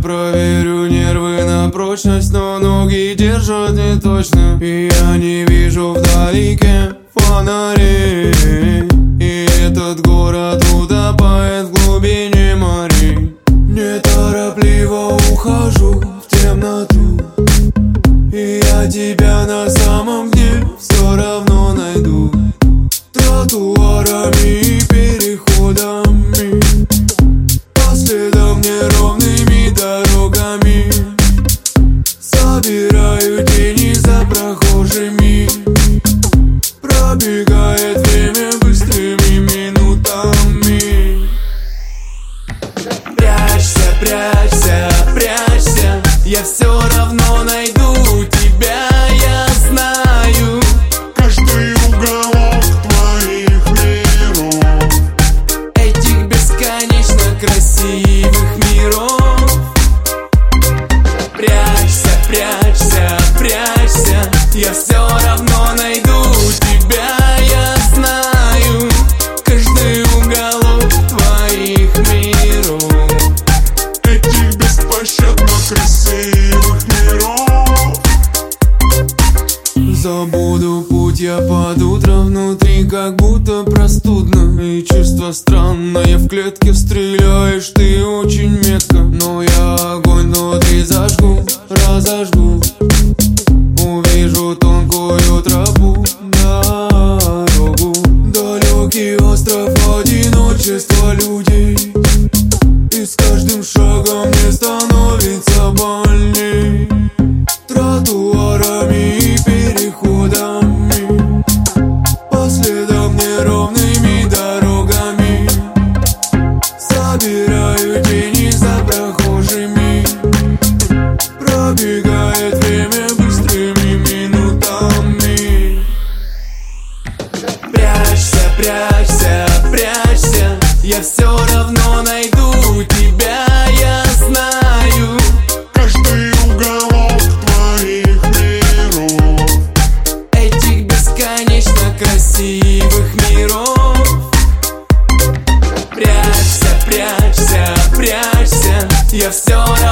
проверю нервы на прочность Но ноги держат не точно, И я не вижу вдалеке фонарей. Собираю тени за прохожими. Пробегает время быстрыми минутами. Прячься, прячься, прячься. Я все равно найду тебя, я знаю. Каждый уголок твоих миров. Этих бесконечно красивых миров я под утро внутри как будто простудно. И чувство странное в клетке стреляешь ты очень метко. Но я огонь внутри зажгу, разожгу. Увижу тонкую тропу, дорогу. Далекий остров одиночества людей. И с каждым шагом найду тебя, я знаю. Каждый уголок твоих миров. Этих бесконечно красивых миров. Прячься, прячься, прячься Я все равно